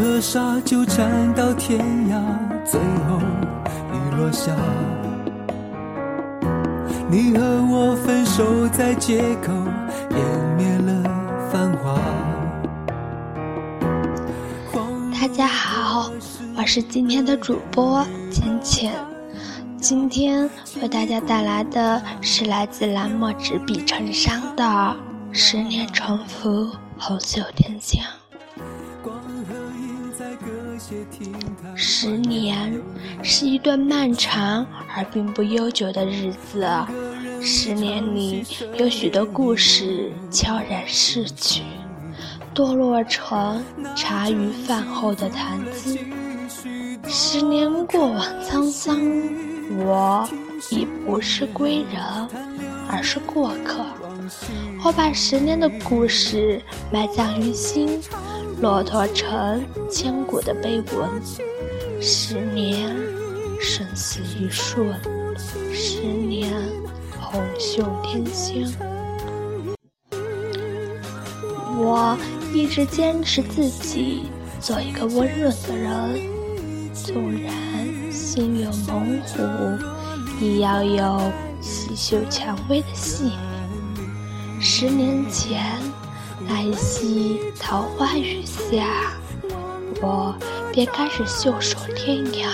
风和沙纠缠到天涯，最后雨落下。你和我分手在街口，湮灭了繁华。大家好，我是今天的主播浅浅。今天为大家带来的是来自蓝墨纸笔成伤的《十年重复红袖添香》。十年是一段漫长而并不悠久的日子，十年里有许多故事悄然逝去，堕落成茶余饭后的谈资。十年过往沧桑，我已不是归人，而是过客。我把十年的故事埋葬于心。骆驼成千古的碑文，十年生死一瞬，十年红袖添香。我一直坚持自己做一个温润的人，纵然心有猛虎，也要有细嗅蔷薇的细腻。十年前。那一夕桃花雨下，我便开始袖手天涯。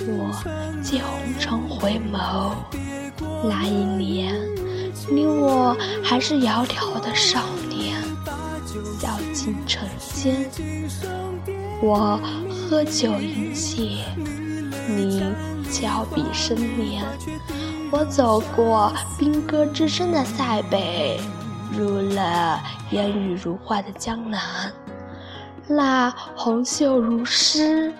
我借红尘回眸，那一年，你我还是窈窕的少年，笑尽尘间。我喝酒饮血，你峭壁生莲。我走过兵戈之声的塞北。入了烟雨如画的江南，那红袖如诗，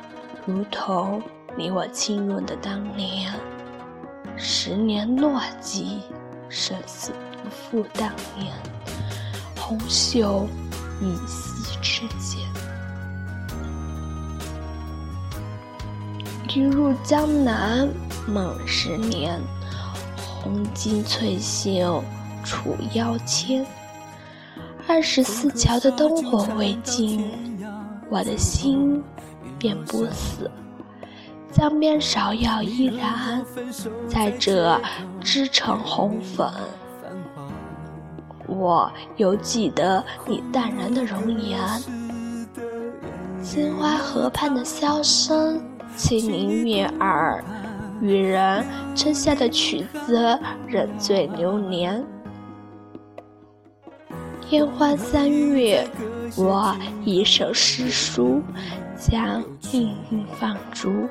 如同你我亲吻的当年。十年落寂，生死不复当年。红袖依稀之间，一入江南梦十年，红巾翠袖。楚腰间，二十四桥的灯火未尽，我的心便不死。江边芍药依然，在这织成红粉。我犹记得你淡然的容颜，金花河畔的箫声清灵悦耳，与人称下的曲子仍醉流年。烟花三月，我一首诗书，将命运放逐。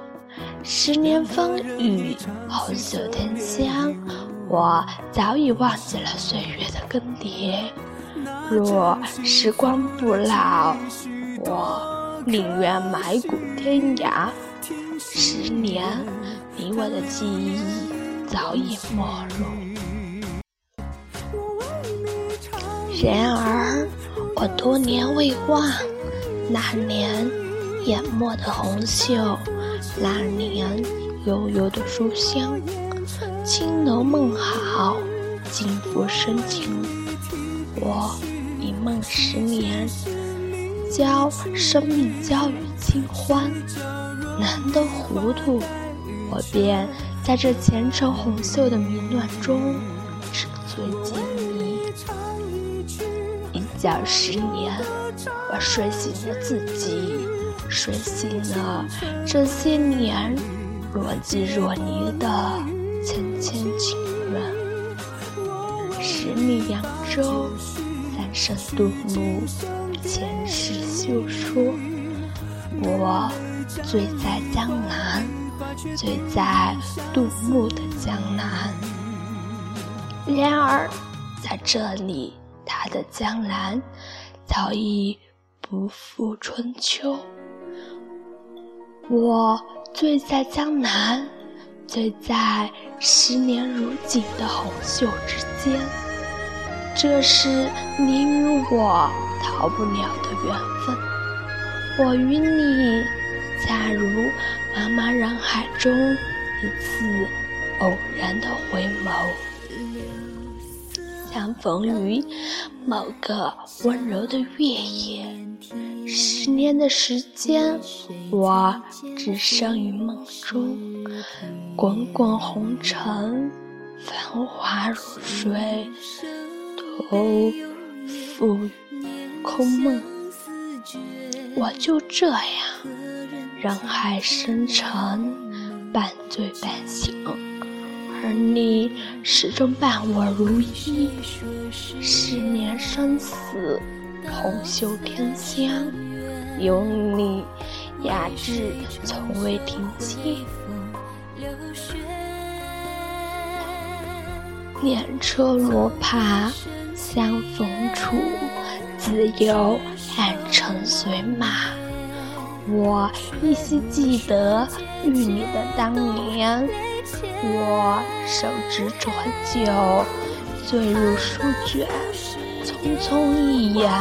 十年风雨，红袖添香，我早已忘记了岁月的更迭。若时光不老，我宁愿埋骨天涯。十年，你我的记忆早已没入。然而，我多年未忘那年淹没的红袖，那年悠悠的书香。青楼梦好，尽付深情。我一梦十年，交生命交予清欢。难得糊涂，我便在这前尘红袖的迷乱中，纸醉金迷。叫十年，我睡醒了自己，睡醒了这些年若即若离的千千情缘。十里扬州，三生杜牧，前世修说。我醉在江南，醉在杜牧的江南。然而，在这里。他的江南早已不复春秋，我醉在江南，醉在十年如锦的红袖之间。这是你与我逃不了的缘分。我与你，恰如茫茫人海中一次偶然的回眸。相逢于某个温柔的月夜，十年的时间，我置身于梦中，滚滚红尘，繁华如水，都付于空梦。我就这样，人海深沉，半醉半醒，而你始终伴我如一，十年生死。红袖添香，有你雅致从未停歇。年车罗帕相逢处，自有暗尘随马。我依稀记得遇你的当年，我手执浊酒，醉入书卷。匆匆一眼，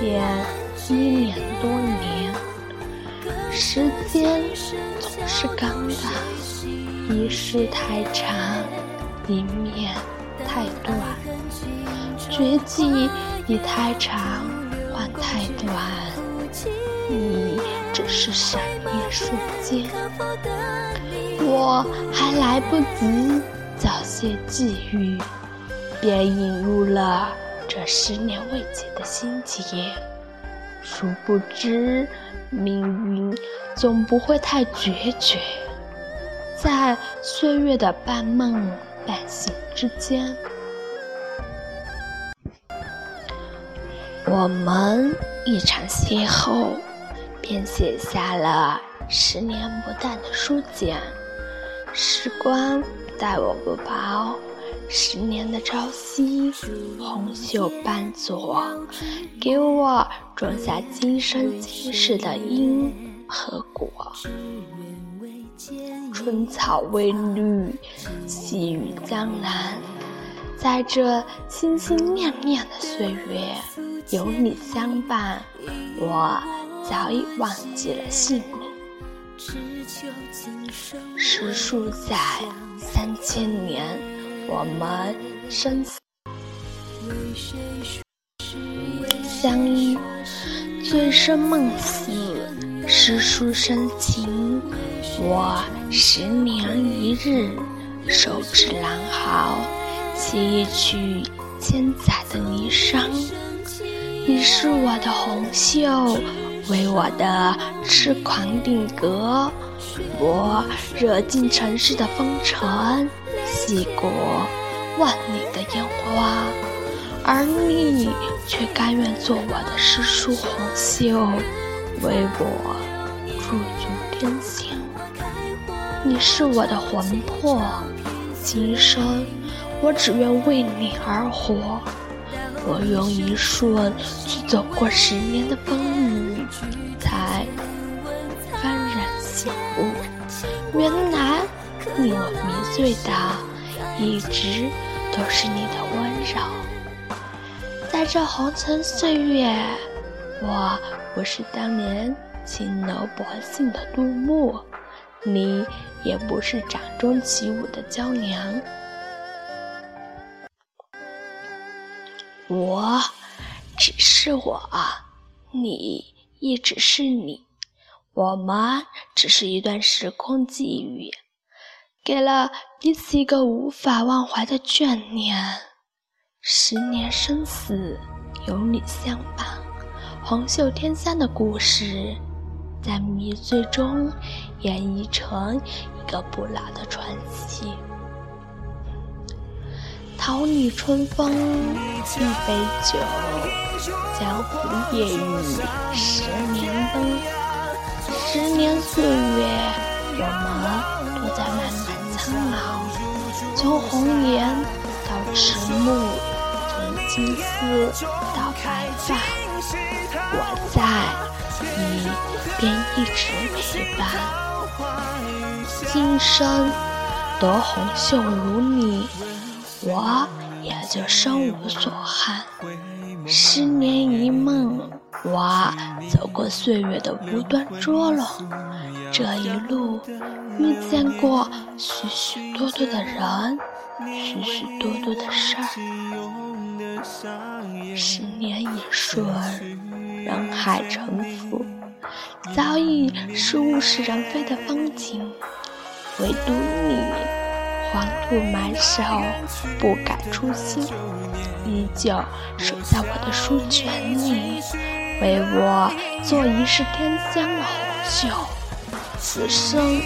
便一年多年。时间总是刚刚，一世太长，一面太短。绝技已太长，换太短，你只是闪一瞬间。我还来不及早些际遇。便引入了这十年未解的心结。殊不知，命运总不会太决绝，在岁月的半梦半醒之间，我们一场邂逅，便写下了十年不淡的书简。时光待我不薄。十年的朝夕，红袖伴左，给我种下今生今世的因和果。春草微绿，细雨江南，在这心心念念的岁月，有你相伴，我早已忘记了姓名。时数在三千年。我们生死相依，醉生梦死，诗书深情。我十年一日，手持狼毫，写一曲千载的霓裳。你是我的红袖，为我的痴狂定格。我惹尽尘世的风尘。细过万里的烟花，而你却甘愿做我的诗书红袖，为我驻足天星。你是我的魂魄，今生我只愿为你而活。我用一瞬去走过十年的风令我迷醉的，一直都是你的温柔。在这红尘岁月，我不是当年青楼薄幸的杜牧，你也不是掌中起舞的娇娘。我只是我，你一直是你，我们只是一段时空际遇。给了彼此一个无法忘怀的眷恋，十年生死有你相伴，红袖添香的故事，在迷醉中演绎成一个不老的传奇。桃李春风一杯酒，江湖夜雨十年灯，十年岁月，我们都在慢慢。苍老，从红颜到迟暮，从青丝到白发，我在，你便一直陪伴。今生得红袖如你，我也就生无所憾。十年一梦，我走过岁月的无端捉弄，这一路遇见过许许多多的人，许许多多的事儿。十年一瞬，人海沉浮，早已是物是人非的风景。唯独你，黄土埋手，不改初心，依旧守在我的书卷里，为我做一世天香的红袖。此生，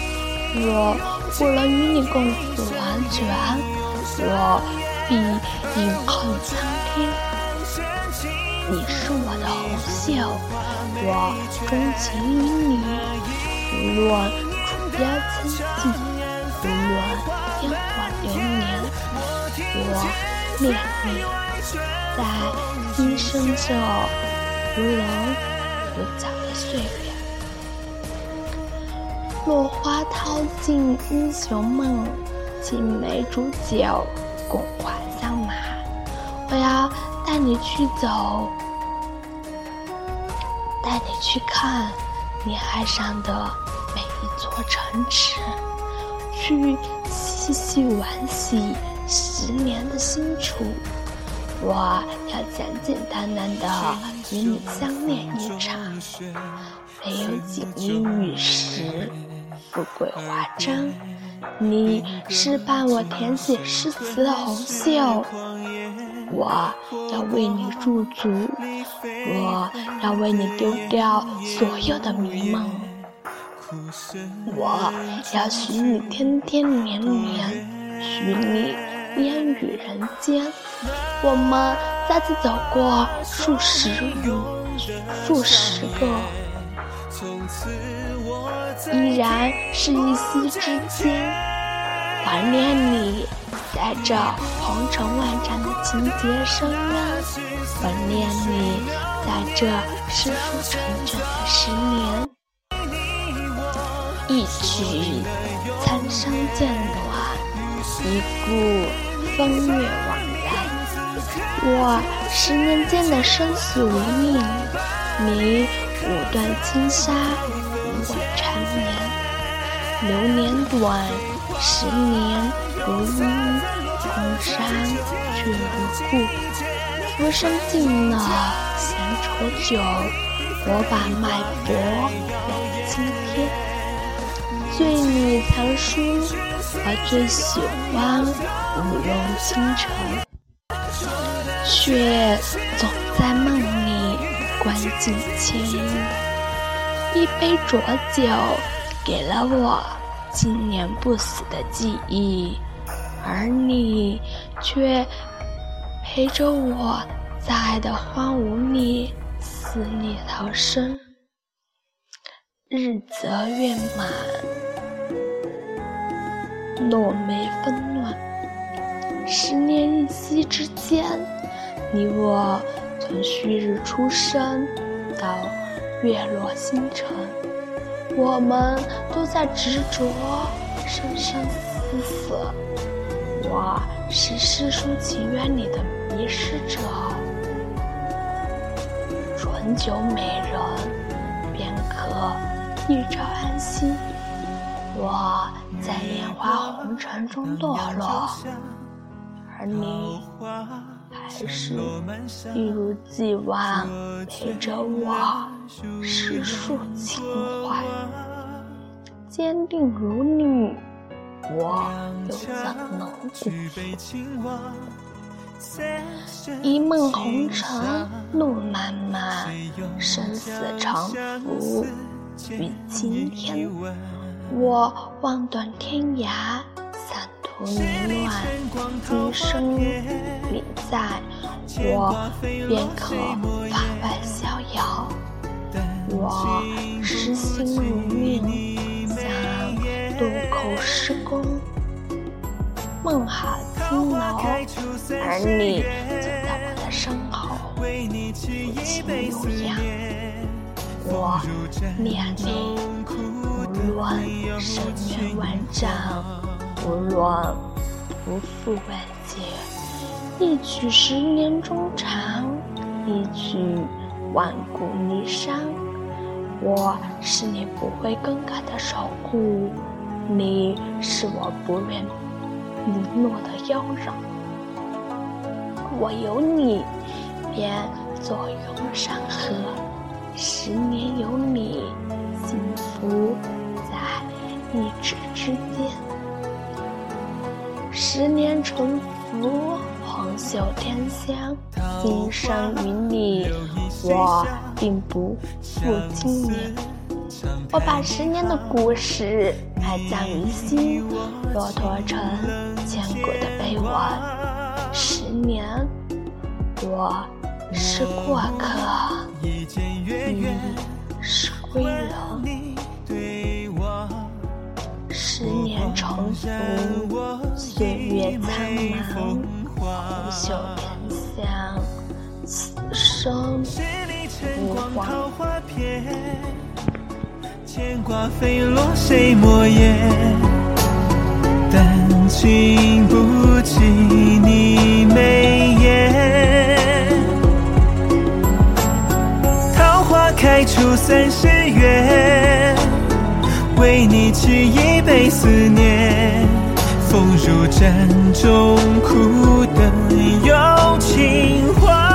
若不能与你共赴黄泉，我必饮恨苍天。你是我的红袖，我钟情于你。无论楚雕千金，我恋你，在一生就如龙如角的岁月。落花淘尽英雄梦，青梅煮酒共话香马。我要带你去走。带你去看你爱上的每一座城池，去细细惋惜十年的辛楚。我要简简单单的与你相恋一场，没有锦衣玉食、富贵华章。你是伴我填写诗词的红袖。我要为你驻足，我要为你丢掉所有的迷梦，我要许你天天年年，许你烟雨人间。我们再次走过数十余、数十个，依然是一夕之间，怀念你。在这红尘万丈的情劫深渊，怀念你；在这诗书成卷的十年，一曲沧桑渐暖，一顾风月惘然。我十年间的生死无命，你五段金沙与我缠绵。流年短，十年如一。空山却如故，浮生尽了闲愁酒，我把脉搏给今天。醉里藏书，我最喜欢舞龙倾城，却总在梦里关进千衣。一杯浊酒，给了我经年不死的记忆。而你却陪着我，在爱的荒芜里死里逃生，日则月满，落梅纷乱。十年一夕之间，你我从旭日初升到月落星辰，我们都在执着，生生死死。我是诗书情缘里的迷失者，醇酒美人，便可一朝安息。我在烟花红尘中堕落，而你还是一如既往陪着我，诗书情怀，坚定如你。我又怎能辜负？一梦红尘路漫漫，生死长浮与今天。我望断天涯，散途迷乱，今生你在，我便可法外逍遥。我痴心如命，想渡口施工。梦好青楼，而你就在我的身后，抚琴悠扬。我念你，无论深渊万丈，无论不负万劫，一曲十年衷肠，一曲万古离殇。我是你不会更改的守护，你是我不愿。零落的妖娆，我有你，便坐拥山河，十年有你，幸福一指之间。十年重复，红袖添香。今生与你，我并不负今年。我把十年的故事埋葬于心，骆驼成千古的碑文。十年，我是过客，你是归人。十年重逢，岁月苍茫，红，生。十里晨光，桃花片，牵挂飞落谁墨砚？丹青不及你眉眼，桃花开出三世缘。为你沏一杯思念。风入盏中，苦等有情话。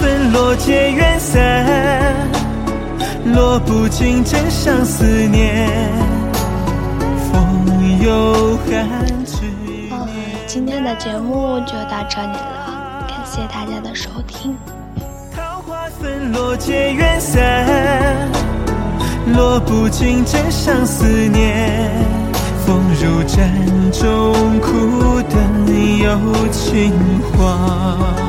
纷落皆缘散，落不尽真相思念。风有寒枝。今天的节目就到这里了，感谢大家的收听。落结缘散，落不尽真相思念。风入盏中，苦等有情话。